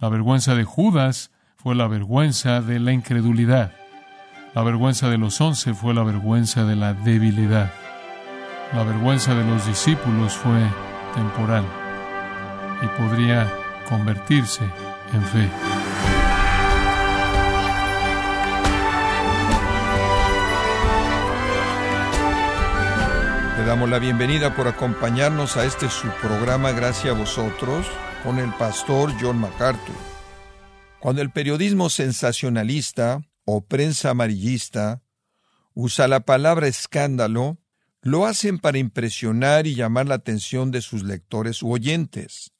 La vergüenza de Judas fue la vergüenza de la incredulidad. La vergüenza de los once fue la vergüenza de la debilidad. La vergüenza de los discípulos fue temporal y podría convertirse en fe. Le damos la bienvenida por acompañarnos a este su programa Gracias a vosotros con el pastor John MacArthur. Cuando el periodismo sensacionalista o prensa amarillista usa la palabra escándalo, lo hacen para impresionar y llamar la atención de sus lectores u oyentes.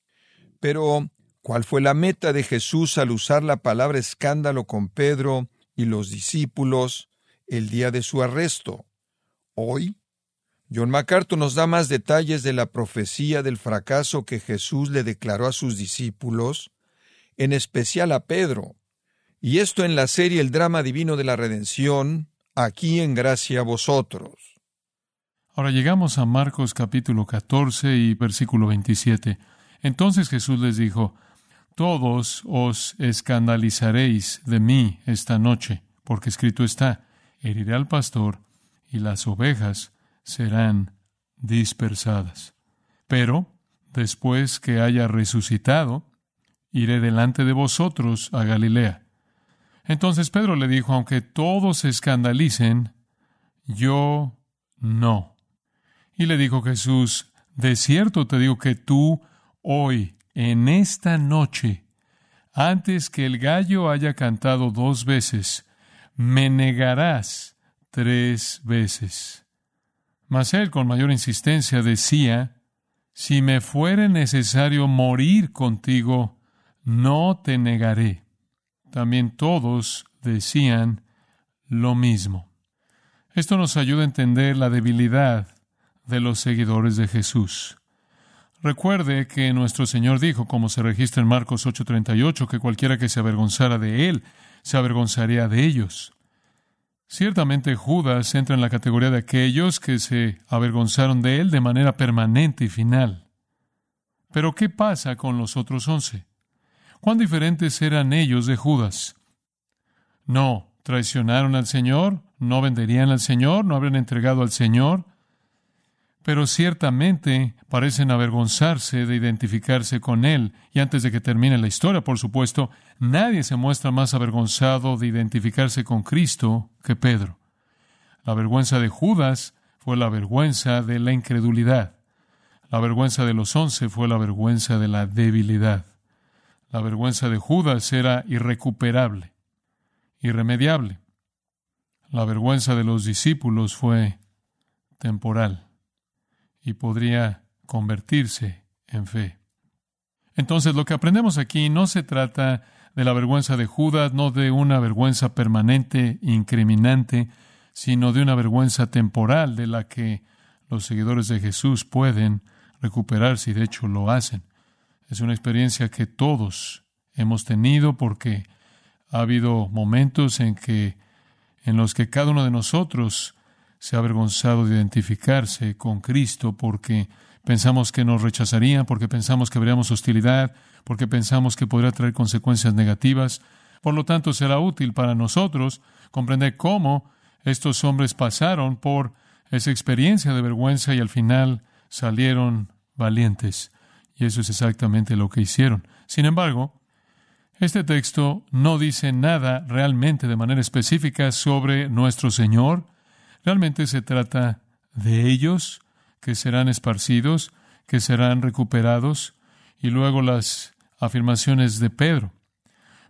Pero, ¿cuál fue la meta de Jesús al usar la palabra escándalo con Pedro y los discípulos el día de su arresto? Hoy, John MacArthur nos da más detalles de la profecía del fracaso que Jesús le declaró a sus discípulos, en especial a Pedro, y esto en la serie El drama divino de la redención, aquí en gracia a vosotros. Ahora llegamos a Marcos capítulo 14 y versículo 27. Entonces Jesús les dijo, Todos os escandalizaréis de mí esta noche, porque escrito está, heriré al pastor y las ovejas serán dispersadas. Pero, después que haya resucitado, iré delante de vosotros a Galilea. Entonces Pedro le dijo, aunque todos se escandalicen, yo no. Y le dijo Jesús, de cierto te digo que tú hoy, en esta noche, antes que el gallo haya cantado dos veces, me negarás tres veces. Mas él con mayor insistencia decía, Si me fuere necesario morir contigo, no te negaré. También todos decían lo mismo. Esto nos ayuda a entender la debilidad de los seguidores de Jesús. Recuerde que nuestro Señor dijo, como se registra en Marcos 8:38, que cualquiera que se avergonzara de Él, se avergonzaría de ellos. Ciertamente Judas entra en la categoría de aquellos que se avergonzaron de él de manera permanente y final. Pero ¿qué pasa con los otros once? ¿Cuán diferentes eran ellos de Judas? No, traicionaron al Señor, no venderían al Señor, no habrían entregado al Señor, pero ciertamente parecen avergonzarse de identificarse con Él. Y antes de que termine la historia, por supuesto, nadie se muestra más avergonzado de identificarse con Cristo que Pedro. La vergüenza de Judas fue la vergüenza de la incredulidad. La vergüenza de los once fue la vergüenza de la debilidad. La vergüenza de Judas era irrecuperable, irremediable. La vergüenza de los discípulos fue temporal y podría convertirse en fe. Entonces lo que aprendemos aquí no se trata de la vergüenza de Judas, no de una vergüenza permanente, incriminante, sino de una vergüenza temporal de la que los seguidores de Jesús pueden recuperarse y de hecho lo hacen. Es una experiencia que todos hemos tenido porque ha habido momentos en que en los que cada uno de nosotros se ha avergonzado de identificarse con Cristo porque pensamos que nos rechazarían, porque pensamos que habríamos hostilidad, porque pensamos que podría traer consecuencias negativas. Por lo tanto, será útil para nosotros comprender cómo estos hombres pasaron por esa experiencia de vergüenza y al final salieron valientes. Y eso es exactamente lo que hicieron. Sin embargo, este texto no dice nada realmente de manera específica sobre nuestro Señor, Realmente se trata de ellos que serán esparcidos, que serán recuperados, y luego las afirmaciones de Pedro.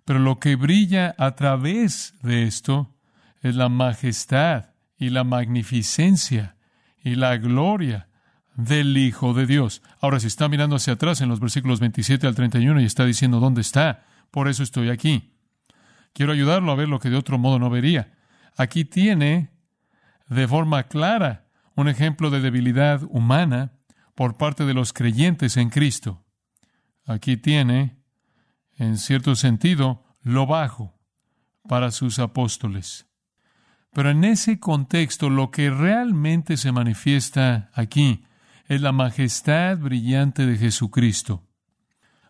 Pero lo que brilla a través de esto es la majestad y la magnificencia y la gloria del Hijo de Dios. Ahora, si está mirando hacia atrás en los versículos 27 al 31 y está diciendo, ¿dónde está? Por eso estoy aquí. Quiero ayudarlo a ver lo que de otro modo no vería. Aquí tiene de forma clara un ejemplo de debilidad humana por parte de los creyentes en Cristo. Aquí tiene, en cierto sentido, lo bajo para sus apóstoles. Pero en ese contexto lo que realmente se manifiesta aquí es la majestad brillante de Jesucristo.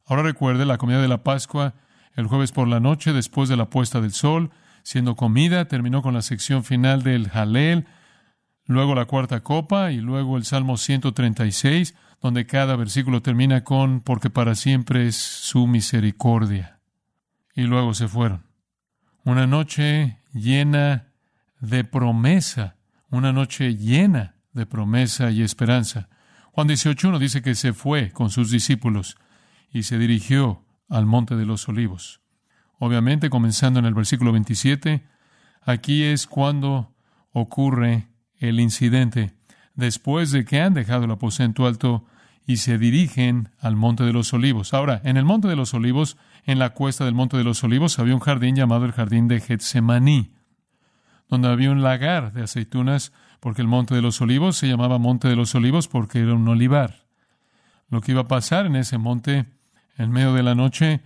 Ahora recuerde, la comida de la Pascua El jueves por la noche, después de la puesta del sol, siendo comida, terminó con la sección final del Jalel, luego la cuarta copa y luego el Salmo 136, donde cada versículo termina con porque para siempre es su misericordia. Y luego se fueron. Una noche llena de promesa, una noche llena de promesa y esperanza. Juan 18.1 dice que se fue con sus discípulos y se dirigió al monte de los olivos. Obviamente, comenzando en el versículo 27, aquí es cuando ocurre el incidente, después de que han dejado el aposento alto y se dirigen al monte de los olivos. Ahora, en el monte de los olivos, en la cuesta del monte de los olivos, había un jardín llamado el jardín de Getsemaní, donde había un lagar de aceitunas, porque el monte de los olivos se llamaba monte de los olivos porque era un olivar. Lo que iba a pasar en ese monte en medio de la noche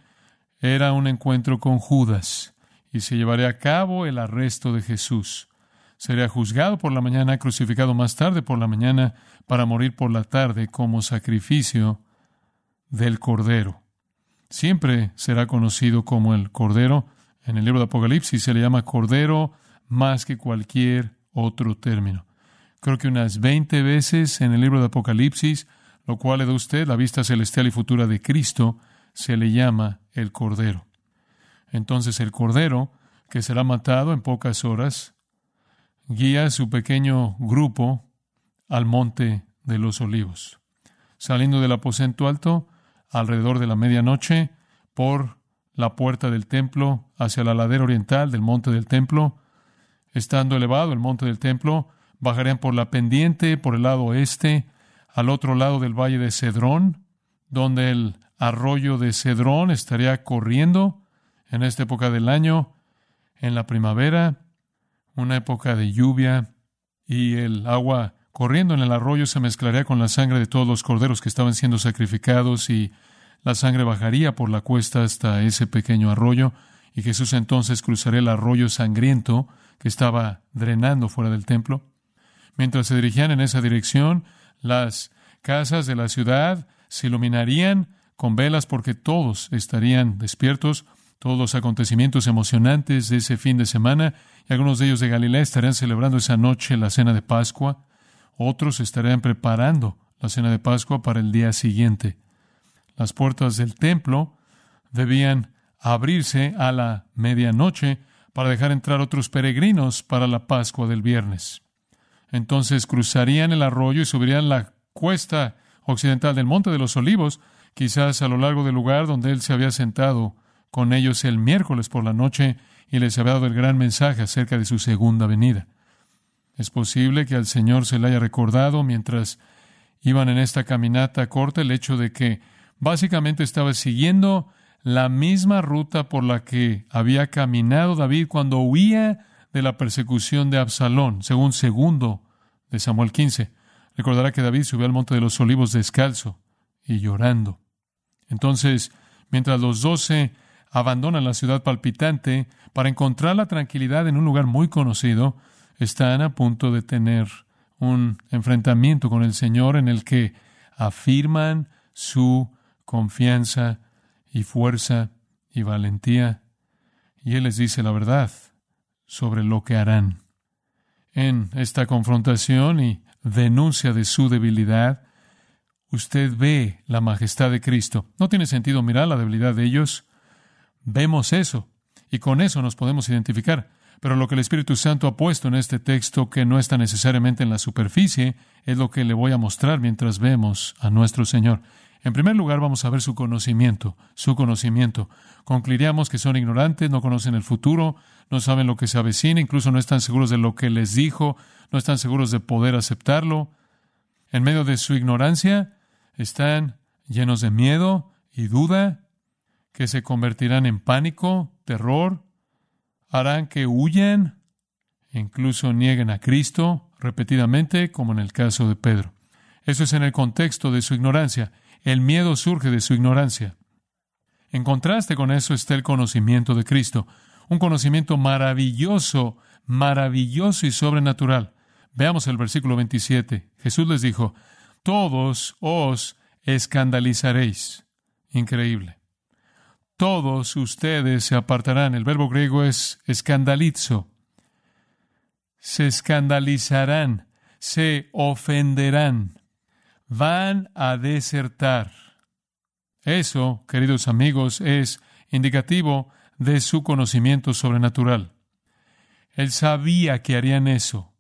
era un encuentro con Judas y se llevaría a cabo el arresto de Jesús. Sería juzgado por la mañana, crucificado más tarde por la mañana, para morir por la tarde como sacrificio del Cordero. Siempre será conocido como el Cordero. En el libro de Apocalipsis se le llama Cordero más que cualquier otro término. Creo que unas 20 veces en el libro de Apocalipsis, lo cual le da a usted la vista celestial y futura de Cristo, se le llama el Cordero. Entonces el Cordero, que será matado en pocas horas, guía su pequeño grupo al monte de los olivos. Saliendo del aposento alto, alrededor de la medianoche, por la puerta del templo hacia la ladera oriental del monte del templo, estando elevado el monte del templo, bajarían por la pendiente, por el lado oeste, al otro lado del valle de Cedrón, donde el arroyo de Cedrón estaría corriendo en esta época del año, en la primavera, una época de lluvia, y el agua corriendo en el arroyo se mezclaría con la sangre de todos los corderos que estaban siendo sacrificados y la sangre bajaría por la cuesta hasta ese pequeño arroyo y Jesús entonces cruzaría el arroyo sangriento que estaba drenando fuera del templo. Mientras se dirigían en esa dirección, las casas de la ciudad se iluminarían con velas porque todos estarían despiertos, todos los acontecimientos emocionantes de ese fin de semana, y algunos de ellos de Galilea estarían celebrando esa noche la cena de Pascua, otros estarían preparando la cena de Pascua para el día siguiente. Las puertas del templo debían abrirse a la medianoche para dejar entrar otros peregrinos para la Pascua del viernes. Entonces cruzarían el arroyo y subirían la cuesta occidental del Monte de los Olivos, quizás a lo largo del lugar donde él se había sentado con ellos el miércoles por la noche y les había dado el gran mensaje acerca de su segunda venida. Es posible que al Señor se le haya recordado mientras iban en esta caminata corta el hecho de que básicamente estaba siguiendo la misma ruta por la que había caminado David cuando huía de la persecución de Absalón, según segundo de Samuel 15. Recordará que David subió al monte de los olivos descalzo y llorando. Entonces, mientras los doce abandonan la ciudad palpitante para encontrar la tranquilidad en un lugar muy conocido, están a punto de tener un enfrentamiento con el Señor en el que afirman su confianza y fuerza y valentía, y Él les dice la verdad sobre lo que harán. En esta confrontación y denuncia de su debilidad, usted ve la majestad de Cristo. No tiene sentido mirar la debilidad de ellos. Vemos eso y con eso nos podemos identificar. Pero lo que el Espíritu Santo ha puesto en este texto, que no está necesariamente en la superficie, es lo que le voy a mostrar mientras vemos a nuestro Señor. En primer lugar, vamos a ver su conocimiento, su conocimiento. Concluiríamos que son ignorantes, no conocen el futuro, no saben lo que se avecina, incluso no están seguros de lo que les dijo, no están seguros de poder aceptarlo. En medio de su ignorancia, están llenos de miedo y duda, que se convertirán en pánico, terror, harán que huyan, incluso nieguen a Cristo repetidamente, como en el caso de Pedro. Eso es en el contexto de su ignorancia. El miedo surge de su ignorancia. En contraste con eso está el conocimiento de Cristo, un conocimiento maravilloso, maravilloso y sobrenatural. Veamos el versículo 27. Jesús les dijo, todos os escandalizaréis. Increíble. todos ustedes se apartarán. El verbo griego es escandalizo. Se escandalizarán, se ofenderán, van a desertar. Eso, queridos amigos, es indicativo de su conocimiento sobrenatural. Él sabía que harían eso.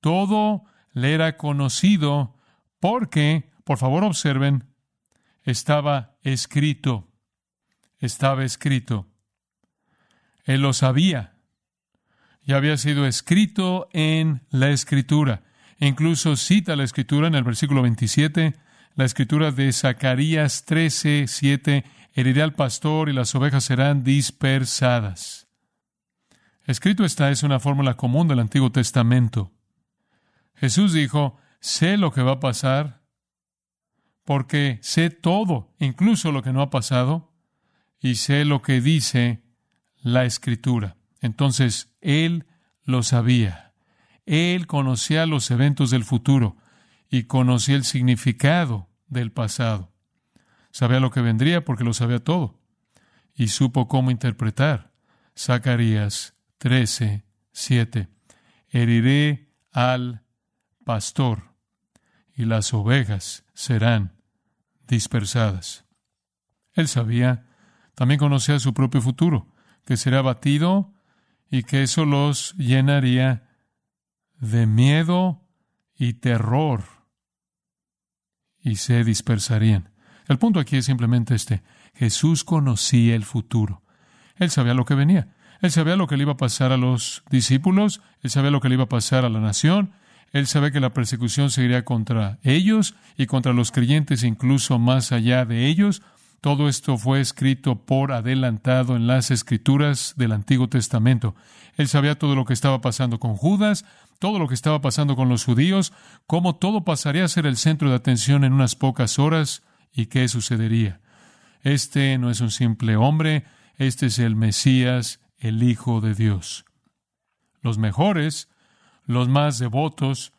Todo le era conocido porque, por favor observen, estaba escrito. Estaba escrito. Él lo sabía. Ya había sido escrito en la escritura. incluso cita la escritura en el versículo 27, la escritura de Zacarías 13, 7, heriré al pastor y las ovejas serán dispersadas. Escrito está es una fórmula común del Antiguo Testamento. Jesús dijo, sé lo que va a pasar, porque sé todo, incluso lo que no ha pasado, y sé lo que dice la Escritura. Entonces, Él lo sabía. Él conocía los eventos del futuro y conocía el significado del pasado. Sabía lo que vendría porque lo sabía todo. Y supo cómo interpretar. Zacarías 13, 7. Heriré al pastor y las ovejas serán dispersadas. Él sabía, también conocía su propio futuro, que será batido y que eso los llenaría de miedo y terror y se dispersarían. El punto aquí es simplemente este. Jesús conocía el futuro. Él sabía lo que venía. Él sabía lo que le iba a pasar a los discípulos. Él sabía lo que le iba a pasar a la nación. Él sabía que la persecución seguiría contra ellos y contra los creyentes, incluso más allá de ellos. Todo esto fue escrito por adelantado en las escrituras del Antiguo Testamento. Él sabía todo lo que estaba pasando con Judas, todo lo que estaba pasando con los judíos, cómo todo pasaría a ser el centro de atención en unas pocas horas y qué sucedería. Este no es un simple hombre, este es el Mesías, el Hijo de Dios. Los mejores, los más devotos,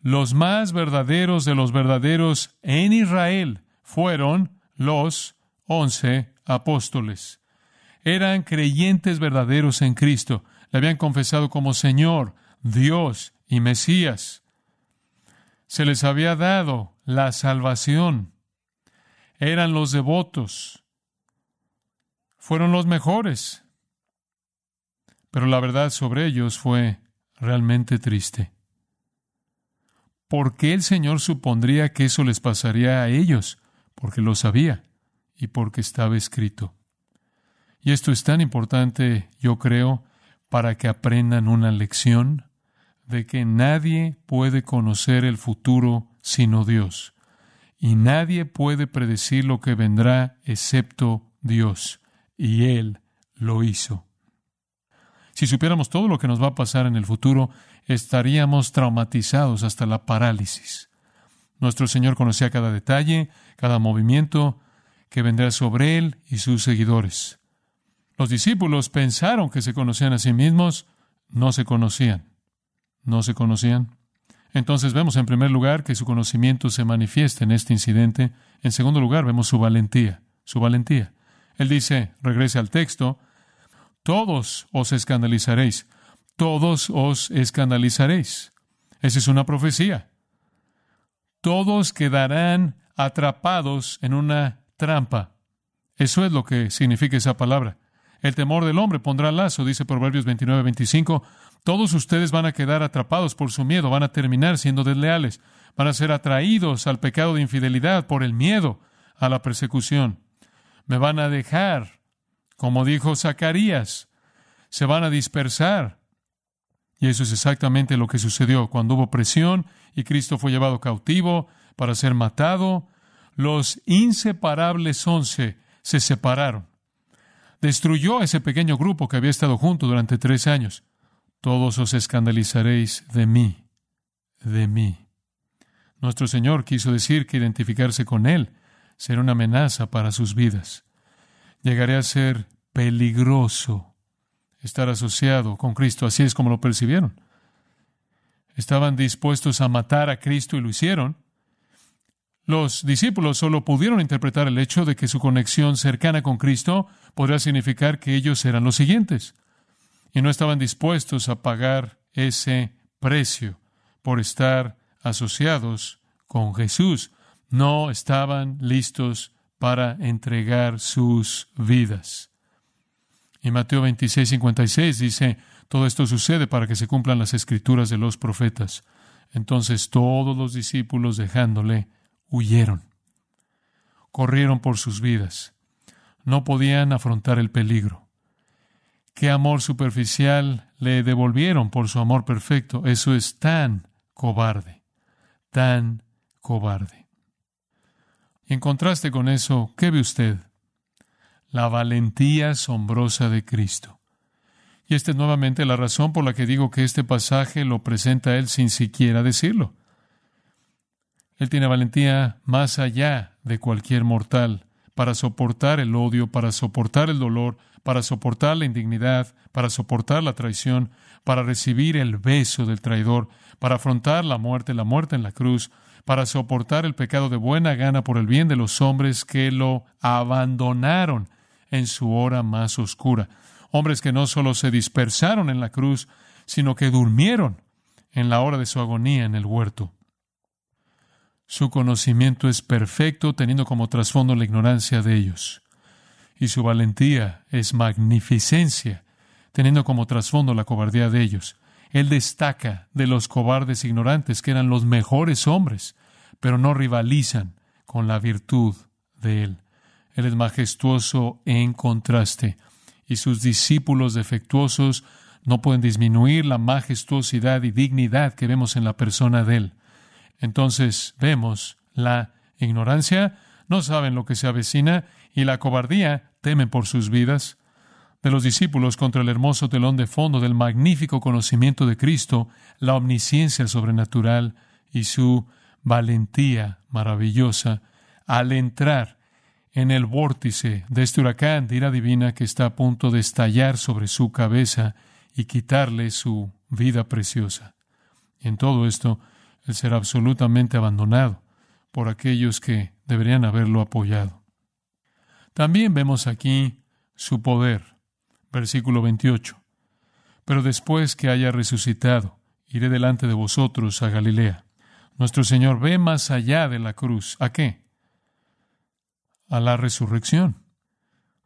los más verdaderos de los verdaderos en Israel fueron los once apóstoles. Eran creyentes verdaderos en Cristo. Le habían confesado como Señor, Dios y Mesías. Se les había dado la salvación. Eran los devotos. Fueron los mejores. Pero la verdad sobre ellos fue realmente triste. ¿Por qué el Señor supondría que eso les pasaría a ellos? Porque lo sabía y porque estaba escrito. Y esto es tan importante, yo creo, para que aprendan una lección de que nadie puede conocer el futuro sino Dios. Y nadie puede predecir lo que vendrá excepto Dios. Y Él lo hizo. Si supiéramos todo lo que nos va a pasar en el futuro, estaríamos traumatizados hasta la parálisis. Nuestro Señor conocía cada detalle, cada movimiento que vendrá sobre Él y sus seguidores. Los discípulos pensaron que se conocían a sí mismos, no se conocían. No se conocían. Entonces vemos en primer lugar que su conocimiento se manifiesta en este incidente. En segundo lugar vemos su valentía, su valentía. Él dice, regrese al texto, todos os escandalizaréis, todos os escandalizaréis. Esa es una profecía. Todos quedarán atrapados en una trampa. Eso es lo que significa esa palabra. El temor del hombre pondrá lazo, dice Proverbios 29, 25. Todos ustedes van a quedar atrapados por su miedo, van a terminar siendo desleales, van a ser atraídos al pecado de infidelidad por el miedo a la persecución. Me van a dejar como dijo Zacarías, se van a dispersar. Y eso es exactamente lo que sucedió cuando hubo presión y Cristo fue llevado cautivo para ser matado. Los inseparables once se separaron. Destruyó ese pequeño grupo que había estado junto durante tres años. Todos os escandalizaréis de mí, de mí. Nuestro Señor quiso decir que identificarse con Él será una amenaza para sus vidas llegaría a ser peligroso estar asociado con Cristo. Así es como lo percibieron. Estaban dispuestos a matar a Cristo y lo hicieron. Los discípulos solo pudieron interpretar el hecho de que su conexión cercana con Cristo podría significar que ellos eran los siguientes, y no estaban dispuestos a pagar ese precio por estar asociados con Jesús. No estaban listos para entregar sus vidas. Y Mateo 26, 56 dice, todo esto sucede para que se cumplan las escrituras de los profetas. Entonces todos los discípulos dejándole, huyeron. Corrieron por sus vidas. No podían afrontar el peligro. ¿Qué amor superficial le devolvieron por su amor perfecto? Eso es tan cobarde, tan cobarde. Y en contraste con eso, ¿qué ve usted? La valentía asombrosa de Cristo. Y esta es nuevamente la razón por la que digo que este pasaje lo presenta él sin siquiera decirlo. Él tiene valentía más allá de cualquier mortal para soportar el odio, para soportar el dolor, para soportar la indignidad, para soportar la traición, para recibir el beso del traidor, para afrontar la muerte, la muerte en la cruz, para soportar el pecado de buena gana por el bien de los hombres que lo abandonaron en su hora más oscura. Hombres que no solo se dispersaron en la cruz, sino que durmieron en la hora de su agonía en el huerto. Su conocimiento es perfecto, teniendo como trasfondo la ignorancia de ellos. Y su valentía es magnificencia, teniendo como trasfondo la cobardía de ellos. Él destaca de los cobardes ignorantes, que eran los mejores hombres, pero no rivalizan con la virtud de Él. Él es majestuoso en contraste, y sus discípulos defectuosos no pueden disminuir la majestuosidad y dignidad que vemos en la persona de Él. Entonces vemos la ignorancia, no saben lo que se avecina, y la cobardía temen por sus vidas. De los discípulos contra el hermoso telón de fondo del magnífico conocimiento de Cristo, la omnisciencia sobrenatural y su valentía maravillosa al entrar en el vórtice de este huracán de ira divina que está a punto de estallar sobre su cabeza y quitarle su vida preciosa. En todo esto, él será absolutamente abandonado por aquellos que deberían haberlo apoyado. También vemos aquí su poder. Versículo 28. Pero después que haya resucitado, iré delante de vosotros a Galilea. Nuestro Señor ve más allá de la cruz. ¿A qué? A la resurrección.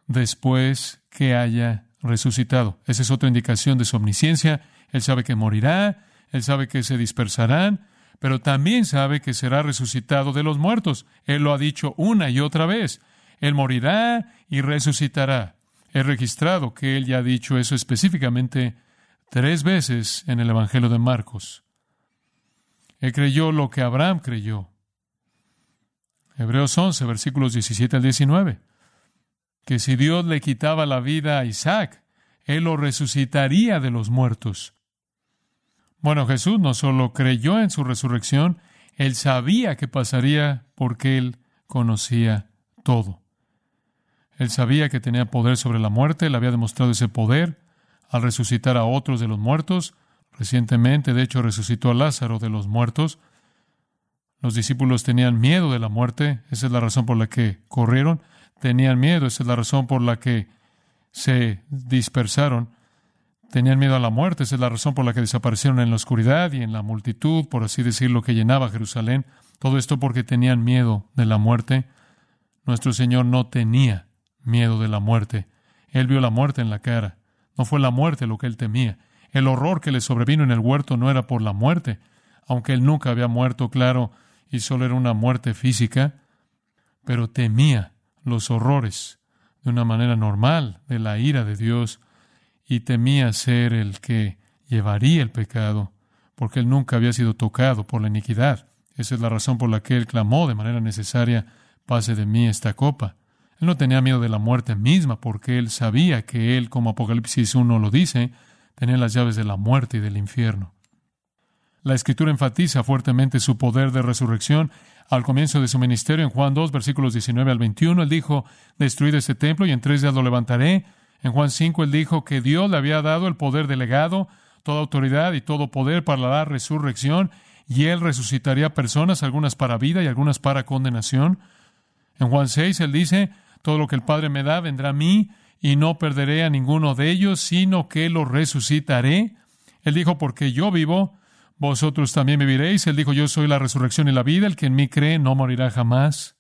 Después que haya resucitado. Esa es otra indicación de su omnisciencia. Él sabe que morirá, él sabe que se dispersarán, pero también sabe que será resucitado de los muertos. Él lo ha dicho una y otra vez. Él morirá y resucitará. He registrado que él ya ha dicho eso específicamente tres veces en el Evangelio de Marcos. Él creyó lo que Abraham creyó. Hebreos 11, versículos 17 al 19. Que si Dios le quitaba la vida a Isaac, él lo resucitaría de los muertos. Bueno, Jesús no solo creyó en su resurrección, él sabía que pasaría porque él conocía todo. Él sabía que tenía poder sobre la muerte, él había demostrado ese poder al resucitar a otros de los muertos. Recientemente, de hecho, resucitó a Lázaro de los muertos. Los discípulos tenían miedo de la muerte, esa es la razón por la que corrieron, tenían miedo, esa es la razón por la que se dispersaron. Tenían miedo a la muerte, esa es la razón por la que desaparecieron en la oscuridad y en la multitud, por así decirlo, que llenaba Jerusalén. Todo esto porque tenían miedo de la muerte. Nuestro Señor no tenía miedo de la muerte. Él vio la muerte en la cara. No fue la muerte lo que él temía. El horror que le sobrevino en el huerto no era por la muerte, aunque él nunca había muerto, claro, y solo era una muerte física, pero temía los horrores de una manera normal de la ira de Dios y temía ser el que llevaría el pecado, porque él nunca había sido tocado por la iniquidad. Esa es la razón por la que él clamó de manera necesaria, pase de mí esta copa. Él no tenía miedo de la muerte misma, porque él sabía que él, como Apocalipsis 1 lo dice, tenía las llaves de la muerte y del infierno. La Escritura enfatiza fuertemente su poder de resurrección. Al comienzo de su ministerio, en Juan 2, versículos 19 al 21, él dijo, Destruid este templo y en tres días lo levantaré. En Juan 5 él dijo que Dios le había dado el poder delegado, toda autoridad y todo poder para la resurrección, y Él resucitaría personas, algunas para vida y algunas para condenación. En Juan 6 Él dice, todo lo que el Padre me da vendrá a mí y no perderé a ninguno de ellos, sino que los resucitaré. Él dijo, porque yo vivo, vosotros también viviréis. Él dijo, yo soy la resurrección y la vida, el que en mí cree no morirá jamás.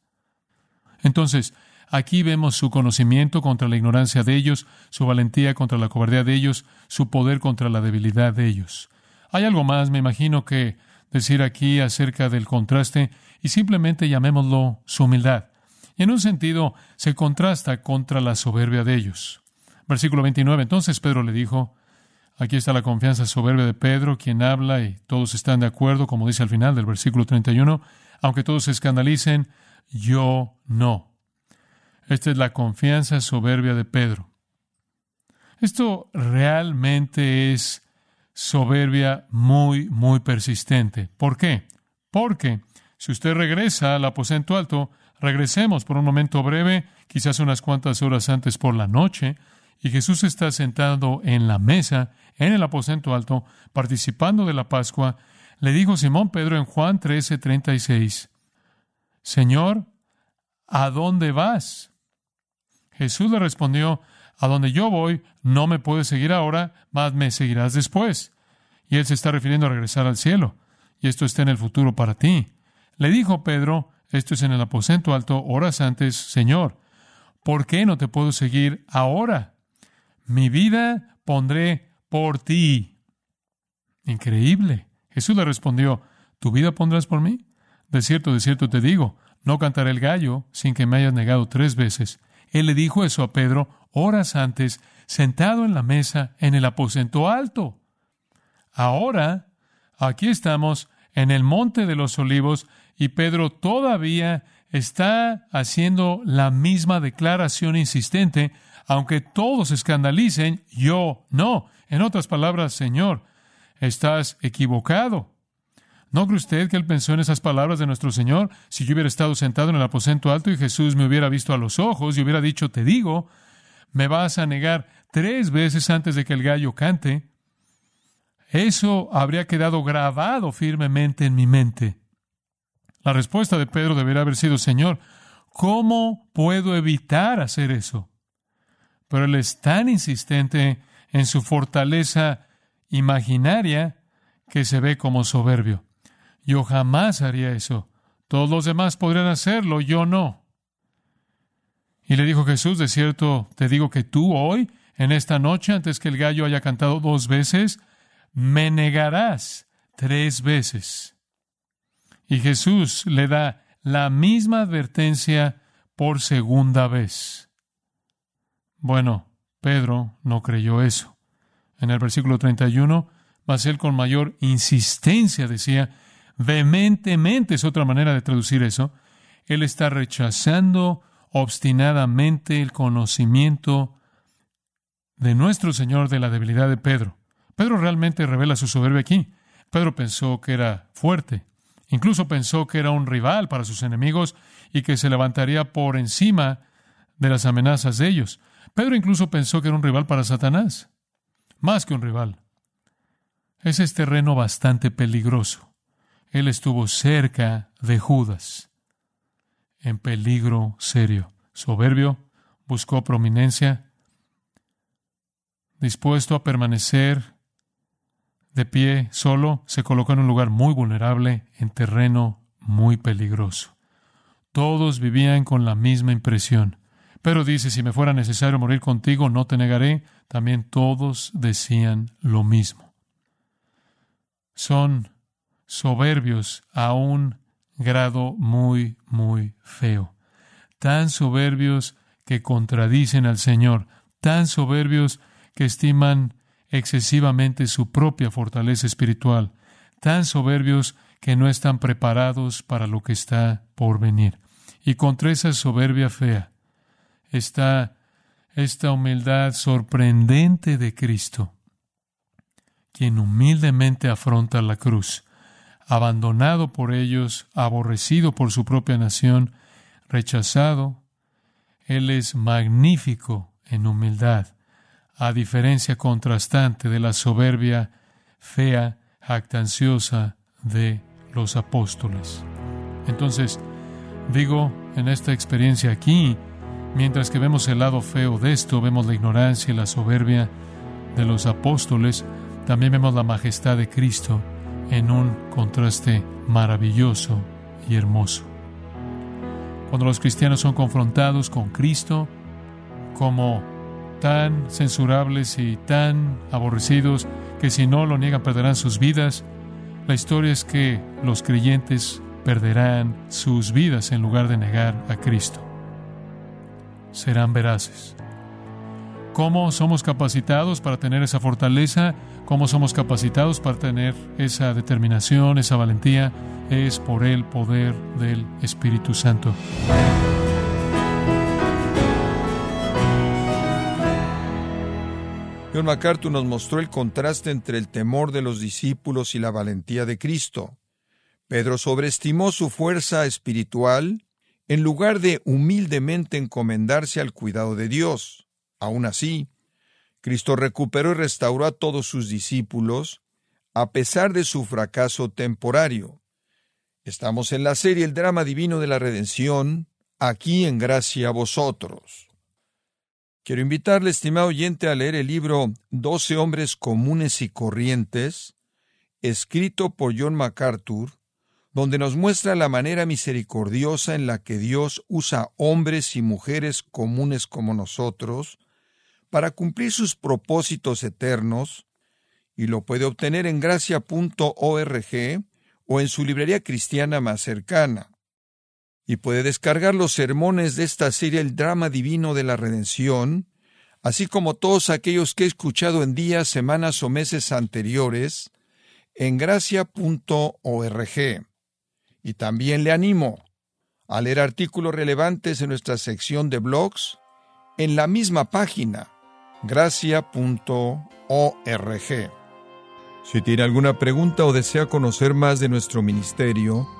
Entonces, aquí vemos su conocimiento contra la ignorancia de ellos, su valentía contra la cobardía de ellos, su poder contra la debilidad de ellos. Hay algo más, me imagino, que decir aquí acerca del contraste, y simplemente llamémoslo su humildad. En un sentido, se contrasta contra la soberbia de ellos. Versículo 29. Entonces Pedro le dijo, aquí está la confianza soberbia de Pedro, quien habla y todos están de acuerdo, como dice al final del versículo 31, aunque todos se escandalicen, yo no. Esta es la confianza soberbia de Pedro. Esto realmente es soberbia muy, muy persistente. ¿Por qué? Porque si usted regresa al aposento alto, regresemos por un momento breve, quizás unas cuantas horas antes por la noche, y Jesús está sentado en la mesa, en el aposento alto, participando de la Pascua, le dijo Simón Pedro en Juan 13, 36, Señor, ¿a dónde vas? Jesús le respondió, A donde yo voy, no me puedes seguir ahora, mas me seguirás después. Y él se está refiriendo a regresar al cielo. Y esto está en el futuro para ti. Le dijo Pedro, esto es en el aposento alto, horas antes, Señor, ¿por qué no te puedo seguir ahora? Mi vida pondré por ti. Increíble. Jesús le respondió, ¿tu vida pondrás por mí? De cierto, de cierto te digo, no cantaré el gallo sin que me hayas negado tres veces. Él le dijo eso a Pedro horas antes, sentado en la mesa en el aposento alto. Ahora, aquí estamos en el monte de los olivos y Pedro todavía está haciendo la misma declaración insistente, aunque todos escandalicen, yo no. En otras palabras, Señor, estás equivocado. ¿No cree usted que él pensó en esas palabras de nuestro Señor? Si yo hubiera estado sentado en el aposento alto y Jesús me hubiera visto a los ojos y hubiera dicho, te digo, me vas a negar tres veces antes de que el gallo cante, eso habría quedado grabado firmemente en mi mente. La respuesta de Pedro debería haber sido, Señor, ¿cómo puedo evitar hacer eso? Pero él es tan insistente en su fortaleza imaginaria que se ve como soberbio. Yo jamás haría eso. Todos los demás podrían hacerlo, yo no. Y le dijo Jesús, de cierto, te digo que tú hoy, en esta noche, antes que el gallo haya cantado dos veces, me negarás tres veces. Y Jesús le da la misma advertencia por segunda vez. Bueno, Pedro no creyó eso. En el versículo 31, mas él con mayor insistencia decía, vehementemente es otra manera de traducir eso, él está rechazando obstinadamente el conocimiento de nuestro Señor de la debilidad de Pedro. Pedro realmente revela su soberbia aquí. Pedro pensó que era fuerte, incluso pensó que era un rival para sus enemigos y que se levantaría por encima de las amenazas de ellos. Pedro incluso pensó que era un rival para Satanás, más que un rival. Ese es terreno bastante peligroso. Él estuvo cerca de Judas, en peligro serio. Soberbio, buscó prominencia, dispuesto a permanecer de pie solo, se colocó en un lugar muy vulnerable, en terreno muy peligroso. Todos vivían con la misma impresión. Pero dice, si me fuera necesario morir contigo, no te negaré. También todos decían lo mismo. Son soberbios a un grado muy, muy feo. Tan soberbios que contradicen al Señor, tan soberbios que estiman excesivamente su propia fortaleza espiritual, tan soberbios que no están preparados para lo que está por venir. Y contra esa soberbia fea está esta humildad sorprendente de Cristo, quien humildemente afronta la cruz abandonado por ellos, aborrecido por su propia nación, rechazado. Él es magnífico en humildad, a diferencia contrastante de la soberbia fea, jactanciosa de los apóstoles. Entonces, digo, en esta experiencia aquí, mientras que vemos el lado feo de esto, vemos la ignorancia y la soberbia de los apóstoles, también vemos la majestad de Cristo en un contraste maravilloso y hermoso. Cuando los cristianos son confrontados con Cristo como tan censurables y tan aborrecidos que si no lo niegan perderán sus vidas, la historia es que los creyentes perderán sus vidas en lugar de negar a Cristo. Serán veraces. ¿Cómo somos capacitados para tener esa fortaleza? ¿Cómo somos capacitados para tener esa determinación, esa valentía? Es por el poder del Espíritu Santo. John MacArthur nos mostró el contraste entre el temor de los discípulos y la valentía de Cristo. Pedro sobreestimó su fuerza espiritual en lugar de humildemente encomendarse al cuidado de Dios. Aún así, Cristo recuperó y restauró a todos sus discípulos, a pesar de su fracaso temporario. Estamos en la serie El drama divino de la redención, aquí en gracia a vosotros. Quiero invitarle, estimado oyente, a leer el libro Doce hombres comunes y corrientes, escrito por John MacArthur, donde nos muestra la manera misericordiosa en la que Dios usa hombres y mujeres comunes como nosotros para cumplir sus propósitos eternos, y lo puede obtener en gracia.org o en su librería cristiana más cercana y puede descargar los sermones de esta serie El drama divino de la redención, así como todos aquellos que he escuchado en días, semanas o meses anteriores, en gracia.org. Y también le animo a leer artículos relevantes en nuestra sección de blogs en la misma página, gracia.org. Si tiene alguna pregunta o desea conocer más de nuestro ministerio,